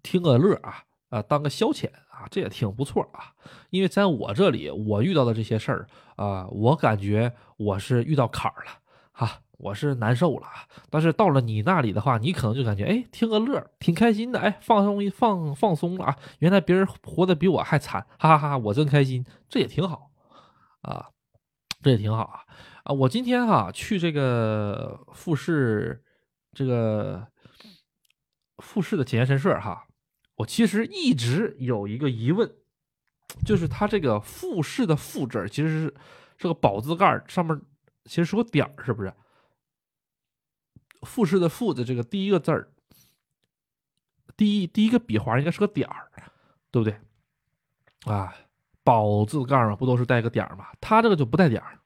A: 听个乐啊啊，当个消遣啊，这也挺不错啊。因为在我这里，我遇到的这些事儿啊，我感觉我是遇到坎儿了哈。我是难受了，但是到了你那里的话，你可能就感觉哎，听个乐，挺开心的，哎，放松一放放松了啊。原来别人活得比我还惨，哈哈哈，我真开心，这也挺好啊，这也挺好啊啊！我今天哈去这个复试，这个复试的检验神社哈，我其实一直有一个疑问，就是它这个复试的复字其实是这个宝字盖上面其实是个点儿，是不是？复式的“复”的这个第一个字儿，第一第一个笔画应该是个点儿，对不对？啊，宝字盖嘛，不都是带个点儿吗？它这个就不带点儿，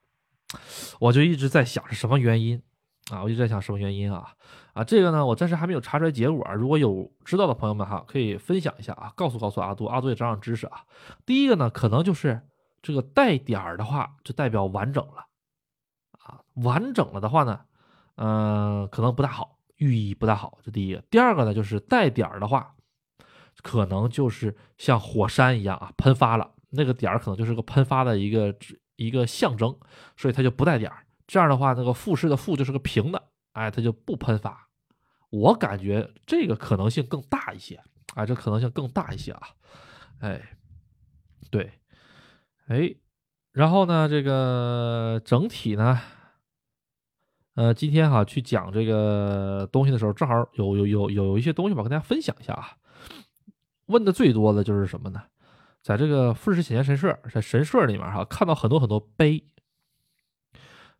A: 我就一直在想是什么原因啊？我一直在想什么原因啊？啊，这个呢，我暂时还没有查出来结果。如果有知道的朋友们哈，可以分享一下啊，告诉告诉阿杜，阿杜也长长知识啊。第一个呢，可能就是这个带点儿的话，就代表完整了啊，完整了的话呢？嗯，可能不大好，寓意不大好。这第一个，第二个呢，就是带点儿的话，可能就是像火山一样啊，喷发了。那个点儿可能就是个喷发的一个一个象征，所以它就不带点儿。这样的话，那个复式的复就是个平的，哎，它就不喷发。我感觉这个可能性更大一些，啊，这可能性更大一些啊，哎，对，哎，然后呢，这个整体呢。呃，今天哈去讲这个东西的时候，正好有有有有一些东西吧，跟大家分享一下啊。问的最多的就是什么呢？在这个富士潜验神社，在神社里面哈，看到很多很多碑。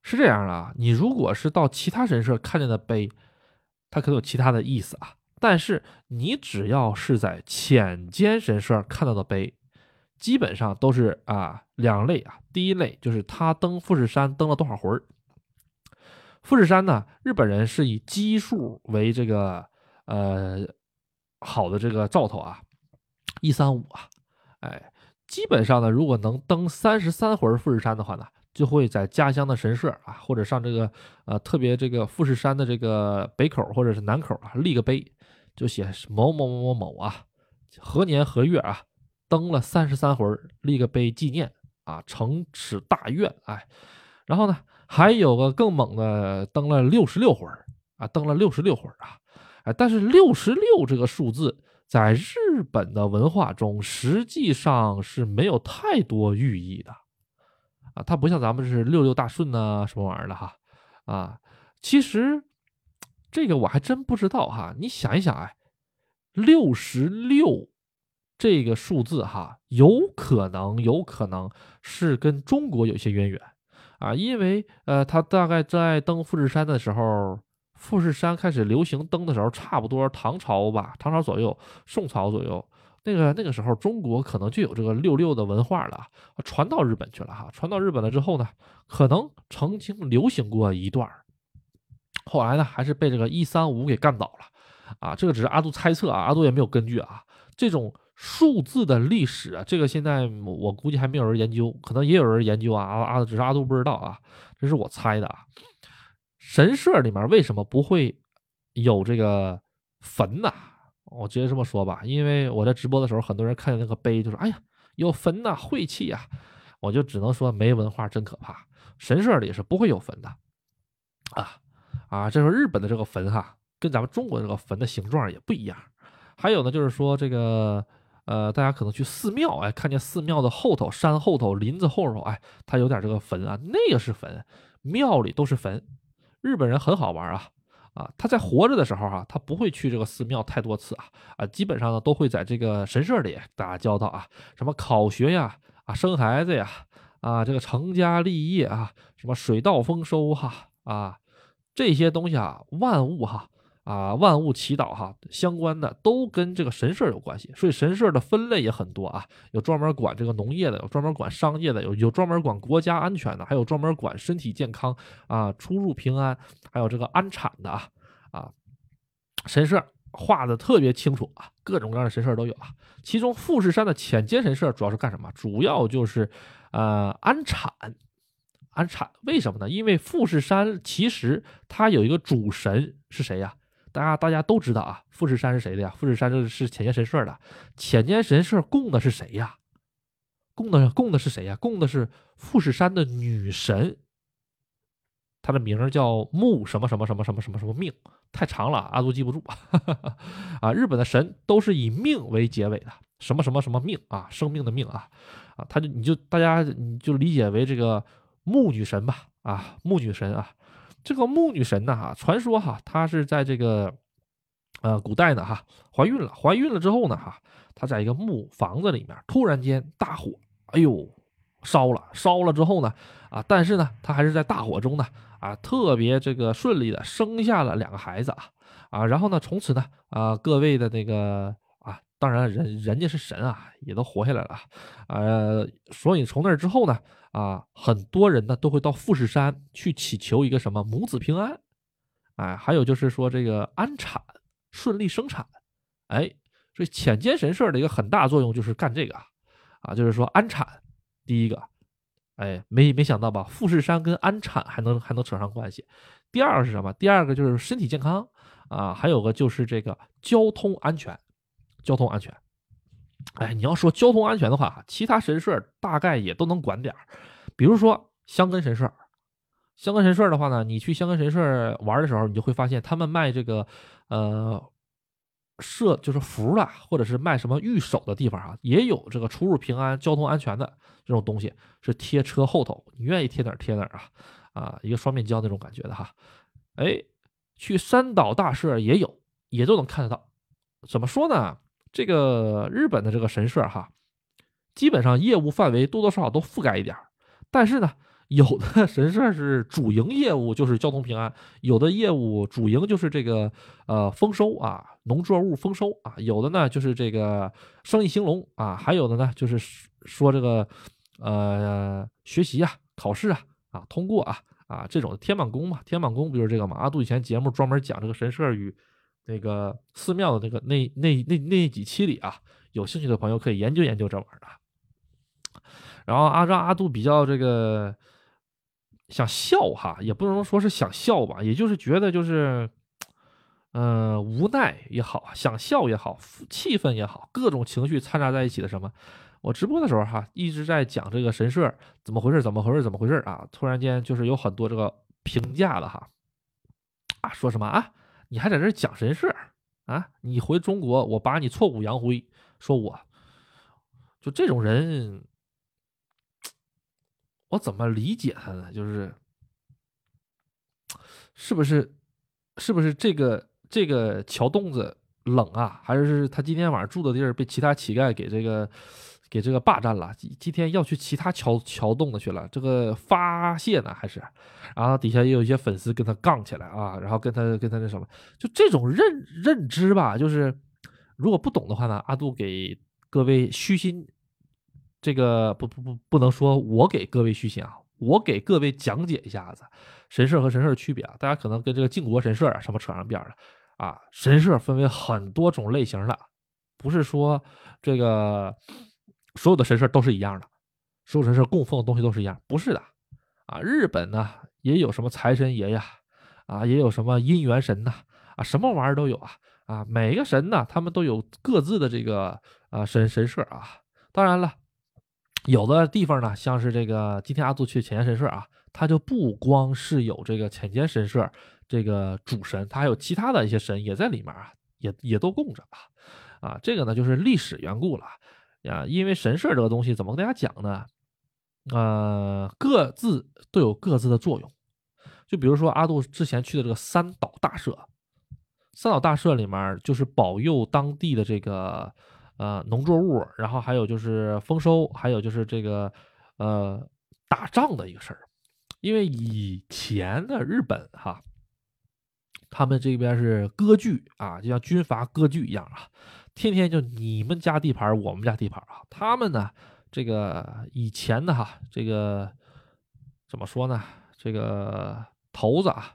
A: 是这样的啊，你如果是到其他神社看见的碑，它可能有其他的意思啊。但是你只要是在浅间神社看到的碑，基本上都是啊两类啊。第一类就是他登富士山登了多少回儿。富士山呢，日本人是以奇数为这个呃好的这个兆头啊，一三五啊，哎，基本上呢，如果能登三十三回富士山的话呢，就会在家乡的神社啊，或者上这个呃特别这个富士山的这个北口或者是南口啊立个碑，就写某某某某某啊，何年何月啊登了三十三回，立个碑纪念啊，成此大愿，哎，然后呢。还有个更猛的，登了六十六回啊，登了六十六回啊，哎，但是六十六这个数字在日本的文化中实际上是没有太多寓意的。啊，它不像咱们是六六大顺呐什么玩意儿的哈。啊，其实这个我还真不知道哈，你想一想哎，六十六这个数字哈，有可能有可能是跟中国有些渊源。啊，因为呃，他大概在登富士山的时候，富士山开始流行登的时候，差不多唐朝吧，唐朝左右，宋朝左右，那个那个时候，中国可能就有这个六六的文化了，传到日本去了哈，传到日本了之后呢，可能曾经流行过一段后来呢，还是被这个一三五给干倒了，啊，这个只是阿杜猜测啊，阿杜也没有根据啊，这种。数字的历史啊，这个现在我估计还没有人研究，可能也有人研究啊，阿阿只是阿杜不知道啊，这是我猜的啊。神社里面为什么不会有这个坟呢？我直接这么说吧，因为我在直播的时候，很多人看见那个碑就说：“哎呀，有坟呐，晦气呀！”我就只能说没文化真可怕。神社里是不会有坟的啊啊！这时候日本的这个坟哈，跟咱们中国这个坟的形状也不一样。还有呢，就是说这个。呃，大家可能去寺庙，哎，看见寺庙的后头、山后头、林子后头，哎，它有点这个坟啊，那个是坟，庙里都是坟。日本人很好玩啊，啊，他在活着的时候哈，他不会去这个寺庙太多次啊，啊，基本上呢都会在这个神社里打交道啊，什么考学呀，啊，生孩子呀，啊，这个成家立业啊，什么水稻丰收哈，啊，这些东西啊，万物哈。啊万物祈祷哈，相关的都跟这个神社有关系，所以神社的分类也很多啊，有专门管这个农业的，有专门管商业的，有有专门管国家安全的，还有专门管身体健康啊、出入平安，还有这个安产的啊啊，神社画的特别清楚啊，各种各样的神社都有啊。其中富士山的浅间神社主要是干什么？主要就是呃安产，安产。为什么呢？因为富士山其实它有一个主神是谁呀？大家大家都知道啊，富士山是谁的呀？富士山是是浅间神社的，浅间神社供的是谁呀？供的供的是谁呀？供的是富士山的女神。他的名叫木什么什么什么什么什么什么命，太长了，阿杜记不住。啊，日本的神都是以命为结尾的，什么什么什么命啊，生命的命啊，啊，他就你就大家你就理解为这个木女神吧，啊，木女神啊，这个木女神呢，哈，传说哈，她是在这个呃古代呢，哈，怀孕了，怀孕了之后呢，哈，她在一个木房子里面突然间大火，哎呦，烧了，烧了之后呢，啊，但是呢，她还是在大火中呢。啊，特别这个顺利的生下了两个孩子啊啊，然后呢，从此呢啊，各位的那个，当然人人家是神啊，也都活下来了，呃，所以从那之后呢啊，很多人呢都会到富士山去祈求一个什么母子平安，哎，还有就是说这个安产顺利生产，哎，所以浅间神社的一个很大作用就是干这个啊，啊，就是说安产，第一个。哎，没没想到吧？富士山跟安产还能还能扯上关系。第二个是什么？第二个就是身体健康啊，还有个就是这个交通安全，交通安全。哎，你要说交通安全的话，其他神社大概也都能管点儿。比如说香根神社，香根神社的话呢，你去香根神社玩的时候，你就会发现他们卖这个呃。设就是符了，或者是卖什么御守的地方啊，也有这个出入平安、交通安全的这种东西，是贴车后头，你愿意贴哪儿贴哪儿啊，啊，一个双面胶那种感觉的哈。哎，去三岛大社也有，也都能看得到。怎么说呢？这个日本的这个神社哈，基本上业务范围多多少少都覆盖一点但是呢。有的 神社是主营业务就是交通平安，有的业务主营就是这个呃丰收啊，农作物丰收啊，有的呢就是这个生意兴隆啊，还有的呢就是说这个呃学习啊、考试啊啊通过啊啊这种天满宫嘛，天满宫不就是这个嘛？阿杜以前节目专门讲这个神社与那个寺庙的那个那那那那几期里啊，有兴趣的朋友可以研究研究这玩意儿的。然后阿张阿杜比较这个。想笑哈，也不能说是想笑吧，也就是觉得就是，呃，无奈也好，想笑也好，气愤也好，各种情绪掺杂在一起的什么。我直播的时候哈，一直在讲这个神社怎么回事，怎么回事，怎么回事啊！突然间就是有很多这个评价了哈，啊，说什么啊？你还在这讲神社啊？你回中国，我把你挫骨扬灰，说我就这种人。我怎么理解他呢？就是，是不是，是不是这个这个桥洞子冷啊？还是他今天晚上住的地儿被其他乞丐给这个给这个霸占了？今今天要去其他桥桥洞子去了？这个发泄呢？还是？然后底下也有一些粉丝跟他杠起来啊，然后跟他跟他那什么？就这种认认知吧，就是如果不懂的话呢，阿杜给各位虚心。这个不不不不能说，我给各位虚心啊，我给各位讲解一下子神社和神社的区别啊。大家可能跟这个靖国神社啊什么扯上边了啊。神社分为很多种类型的，不是说这个所有的神社都是一样的，所有神社供奉的东西都是一样，不是的啊。日本呢也有什么财神爷呀，啊也有什么姻缘神呐，啊什么玩意儿都有啊啊。每个神呢，他们都有各自的这个啊神神社啊。当然了。有的地方呢，像是这个今天阿杜去浅间神社啊，它就不光是有这个浅间神社这个主神，它还有其他的一些神也在里面啊，也也都供着啊。啊，这个呢就是历史缘故了呀，因为神社这个东西怎么跟大家讲呢？呃，各自都有各自的作用。就比如说阿杜之前去的这个三岛大社，三岛大社里面就是保佑当地的这个。呃，农作物，然后还有就是丰收，还有就是这个呃打仗的一个事儿。因为以前的日本哈，他们这边是割据啊，就像军阀割据一样啊，天天就你们家地盘，我们家地盘啊。他们呢，这个以前的哈，这个怎么说呢？这个头子啊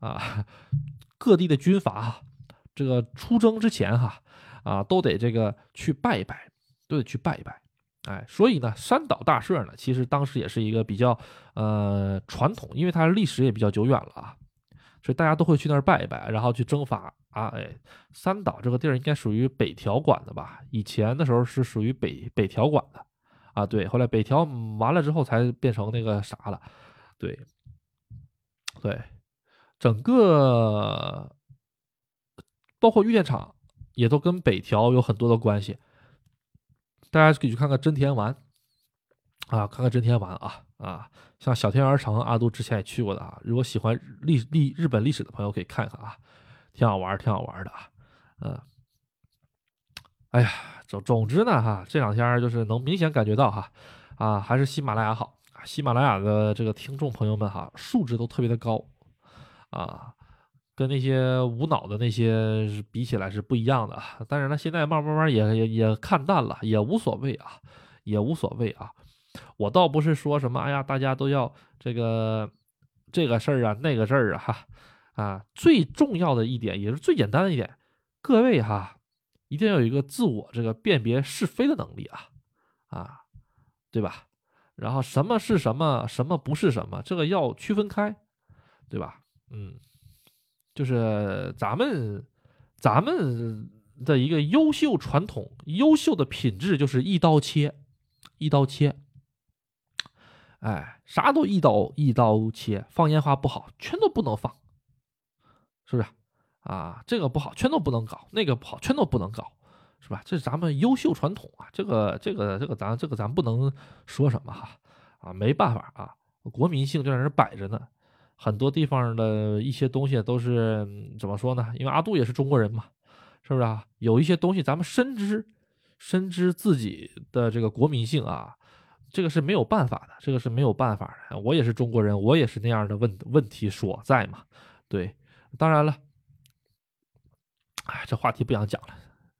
A: 啊，各地的军阀这个出征之前哈啊都得这个去拜一拜，都得去拜一拜。哎，所以呢，山岛大社呢，其实当时也是一个比较呃传统，因为它历史也比较久远了啊，所以大家都会去那儿拜一拜，然后去征伐。啊哎，三岛这个地儿应该属于北条管的吧？以前的时候是属于北北条管的啊。对，后来北条完了之后才变成那个啥了。对，对，整个包括御电场也都跟北条有很多的关系。大家可以去看看真田丸啊，看看真田丸啊啊，像小田原城，阿杜之前也去过的啊。如果喜欢历历日本历史的朋友，可以看一看啊，挺好玩，挺好玩的啊。嗯，哎呀，总总之呢哈，这两天就是能明显感觉到哈啊，还是喜马拉雅好，喜马拉雅的这个听众朋友们哈，素质都特别的高啊。跟那些无脑的那些比起来是不一样的，但是呢，现在慢慢慢也也也看淡了，也无所谓啊，也无所谓啊。我倒不是说什么，哎呀，大家都要这个这个事儿啊，那个事儿啊，哈啊，最重要的一点也是最简单的一点，各位哈，一定要有一个自我这个辨别是非的能力啊啊，对吧？然后什么是什么，什么不是什么，这个要区分开，对吧？嗯。就是咱们，咱们的一个优秀传统、优秀的品质，就是一刀切，一刀切。哎，啥都一刀一刀切，放烟花不好，全都不能放，是不是？啊，这个不好，全都不能搞；那个不好，全都不能搞，是吧？这是咱们优秀传统啊，这个、这个、这个，咱这个咱不能说什么哈，啊，没办法啊，国民性就在那摆着呢。很多地方的一些东西都是怎么说呢？因为阿杜也是中国人嘛，是不是啊？有一些东西咱们深知，深知自己的这个国民性啊，这个是没有办法的，这个是没有办法的。我也是中国人，我也是那样的问问题所在嘛。对，当然了，哎，这话题不想讲了，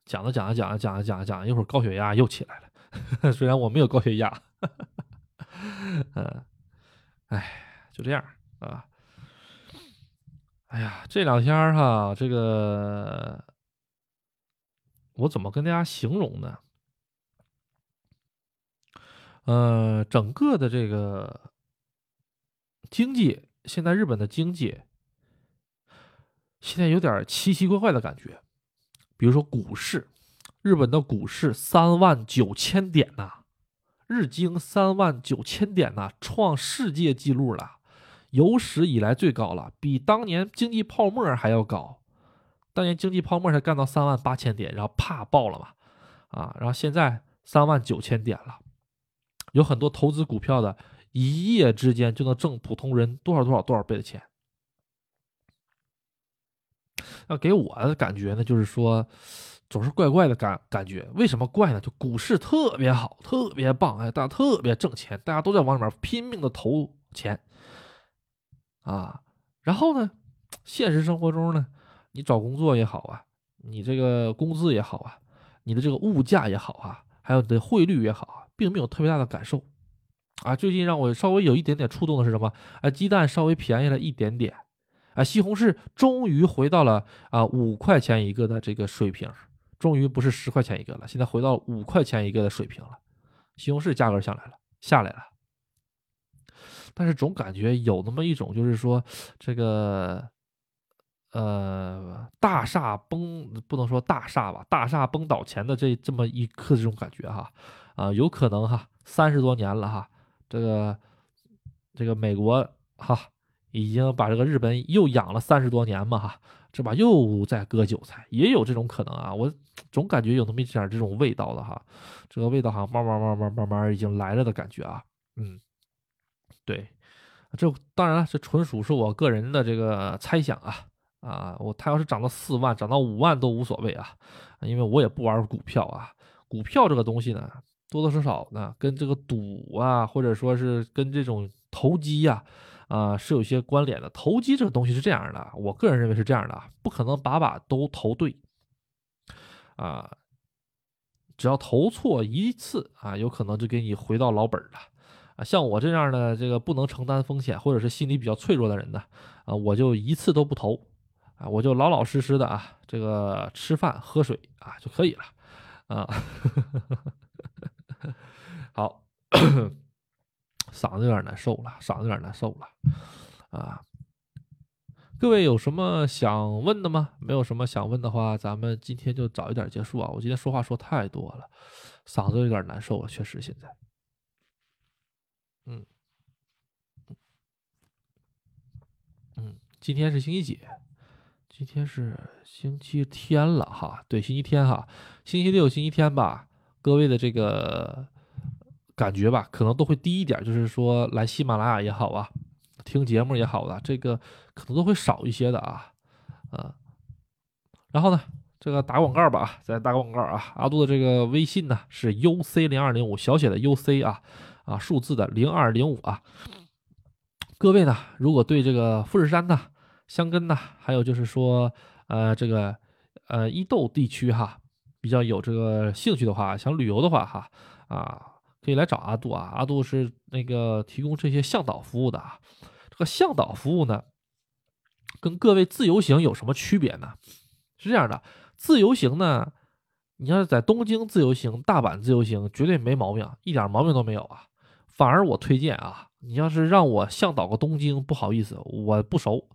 A: 讲着讲着讲着讲着讲着讲，一会儿高血压又起来了。虽然我没有高血压，嗯，哎，就这样。啊，哎呀，这两天哈，这个我怎么跟大家形容呢？呃，整个的这个经济，现在日本的经济现在有点奇奇怪怪的感觉。比如说股市，日本的股市三万九千点呐，日经三万九千点呐，创世界纪录了。有史以来最高了，比当年经济泡沫还要高。当年经济泡沫才干到三万八千点，然后啪爆了嘛，啊，然后现在三万九千点了。有很多投资股票的，一夜之间就能挣普通人多少多少多少倍的钱。那给我的感觉呢，就是说总是怪怪的感感觉。为什么怪呢？就股市特别好，特别棒，哎，大家特别挣钱，大家都在往里面拼命的投钱。啊，然后呢，现实生活中呢，你找工作也好啊，你这个工资也好啊，你的这个物价也好啊，还有你的汇率也好啊，并没有特别大的感受。啊，最近让我稍微有一点点触动的是什么？啊，鸡蛋稍微便宜了一点点，啊，西红柿终于回到了啊五块钱一个的这个水平，终于不是十块钱一个了，现在回到五块钱一个的水平了，西红柿价格下来了，下来了。但是总感觉有那么一种，就是说这个，呃，大厦崩不能说大厦吧，大厦崩倒前的这这么一刻这种感觉哈，啊，有可能哈，三十多年了哈，这个这个美国哈已经把这个日本又养了三十多年嘛哈，这把又在割韭菜，也有这种可能啊，我总感觉有那么一点这种味道的哈，这个味道好像慢慢慢慢慢慢已经来了的感觉啊，嗯。对，这当然了，这纯属是我个人的这个猜想啊啊！我他要是涨到四万，涨到五万都无所谓啊，因为我也不玩股票啊。股票这个东西呢，多多少少呢，跟这个赌啊，或者说是跟这种投机呀，啊，啊是有些关联的。投机这个东西是这样的，我个人认为是这样的，不可能把把都投对啊，只要投错一次啊，有可能就给你回到老本了。啊，像我这样的这个不能承担风险，或者是心理比较脆弱的人呢，啊，我就一次都不投，啊，我就老老实实的啊，这个吃饭喝水啊就可以了啊。好，嗓子有点难受了，嗓子有点难受了啊。各位有什么想问的吗？没有什么想问的话，咱们今天就早一点结束啊。我今天说话说太多了，嗓子有点难受了，确实现在。嗯，嗯，今天是星期几？今天是星期天了哈。对，星期天哈。星期六、星期天吧，各位的这个感觉吧，可能都会低一点。就是说，来喜马拉雅也好啊。听节目也好的，这个可能都会少一些的啊，啊，然后呢，这个打广告吧啊，再打广告啊，阿杜的这个微信呢是 U C 零二零五小写的 U C 啊啊数字的零二零五啊，各位呢，如果对这个富士山呢、香根呢，还有就是说呃这个呃伊豆地区哈，比较有这个兴趣的话，想旅游的话哈啊，可以来找阿杜啊，阿杜是那个提供这些向导服务的啊。这个向导服务呢，跟各位自由行有什么区别呢？是这样的，自由行呢，你要是在东京自由行、大阪自由行，绝对没毛病，一点毛病都没有啊。反而我推荐啊，你要是让我向导个东京，不好意思，我不熟。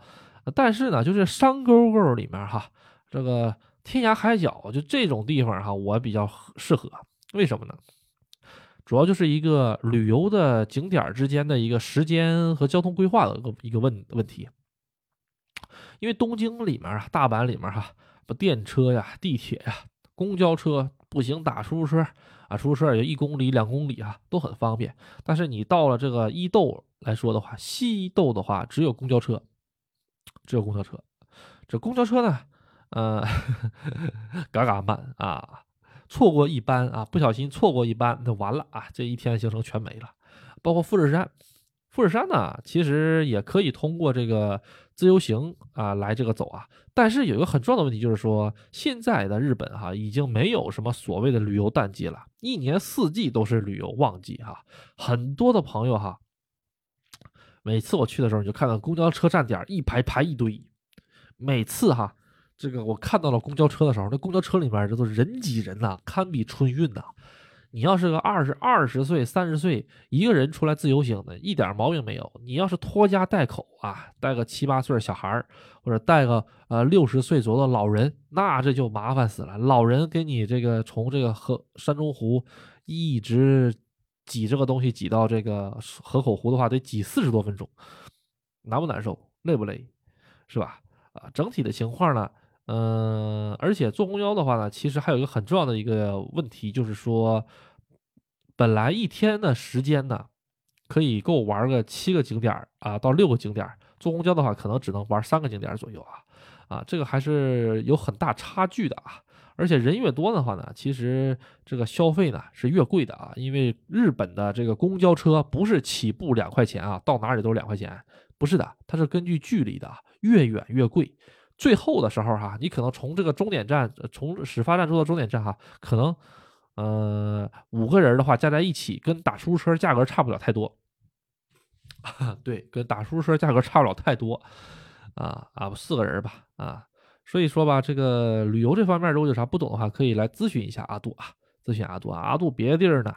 A: 但是呢，就是山沟沟里面哈，这个天涯海角，就这种地方哈，我比较适合。为什么呢？主要就是一个旅游的景点之间的一个时间和交通规划的一个一个问问题，因为东京里面啊，大阪里面哈，不电车呀、地铁呀、公交车、步行打出租车啊，出租车也就一公里、两公里啊，都很方便。但是你到了这个伊豆来说的话，西伊豆的话，只有公交车，只有公交车。这公交车呢，呃，嘎嘎慢啊。错过一班啊，不小心错过一班，那完了啊，这一天行程全没了。包括富士山，富士山呢，其实也可以通过这个自由行啊来这个走啊。但是有一个很重要的问题，就是说现在的日本哈，已经没有什么所谓的旅游淡季了，一年四季都是旅游旺季哈。很多的朋友哈，每次我去的时候，你就看到公交车站点一排排一堆，每次哈。这个我看到了公交车的时候，那公交车里面这都人挤人呐，堪比春运呐。你要是个二十二十岁、三十岁一个人出来自由行的，一点毛病没有。你要是拖家带口啊，带个七八岁小孩或者带个呃六十岁左右的老人，那这就麻烦死了。老人给你这个从这个河山中湖一直挤这个东西挤到这个河口湖的话，得挤四十多分钟，难不难受？累不累？是吧？啊，整体的情况呢？嗯，而且坐公交的话呢，其实还有一个很重要的一个问题，就是说，本来一天的时间呢，可以够玩个七个景点啊，到六个景点，坐公交的话，可能只能玩三个景点左右啊，啊，这个还是有很大差距的啊。而且人越多的话呢，其实这个消费呢是越贵的啊，因为日本的这个公交车不是起步两块钱啊，到哪里都是两块钱，不是的，它是根据距离的，越远越贵。最后的时候哈，你可能从这个终点站，从始发站坐到终点站哈，可能，呃，五个人的话加在一起，跟打出租车价格差不了太多。对，跟打出租车价格差不了太多。啊啊，四个人吧，啊，所以说吧，这个旅游这方面如果有啥不懂的话，可以来咨询一下阿杜啊，咨询阿杜啊，阿杜别的地儿呢，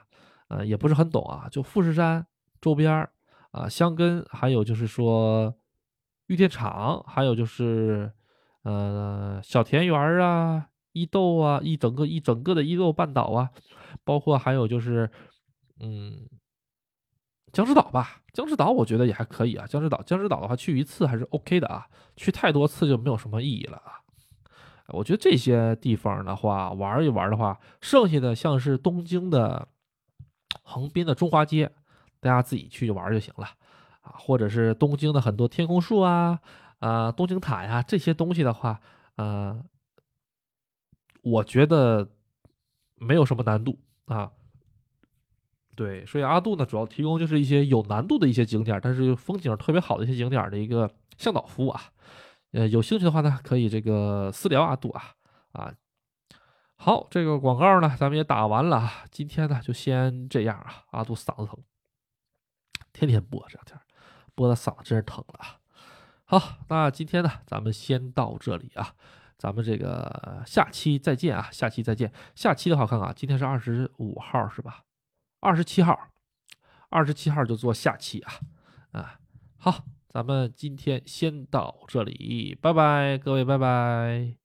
A: 呃，也不是很懂啊，就富士山周边啊，香根，还有就是说玉电厂，还有就是。呃，小田园啊，伊豆啊，一整个一整个的伊豆半岛啊，包括还有就是，嗯，江之岛吧，江之岛我觉得也还可以啊。江之岛，江之岛的话去一次还是 OK 的啊，去太多次就没有什么意义了啊。我觉得这些地方的话玩一玩的话，剩下的像是东京的横滨的中华街，大家自己去玩就行了啊，或者是东京的很多天空树啊。啊，东京塔呀，这些东西的话，呃，我觉得没有什么难度啊。对，所以阿杜呢，主要提供就是一些有难度的一些景点，但是风景特别好的一些景点的一个向导服务啊。呃，有兴趣的话呢，可以这个私聊阿杜啊啊。好，这个广告呢，咱们也打完了啊，今天呢就先这样啊。阿杜嗓子疼，天天播这两天，播的嗓子真是疼了啊。好，那今天呢，咱们先到这里啊，咱们这个下期再见啊，下期再见。下期的话，看看啊，今天是二十五号是吧？二十七号，二十七号就做下期啊啊。好，咱们今天先到这里，拜拜，各位，拜拜。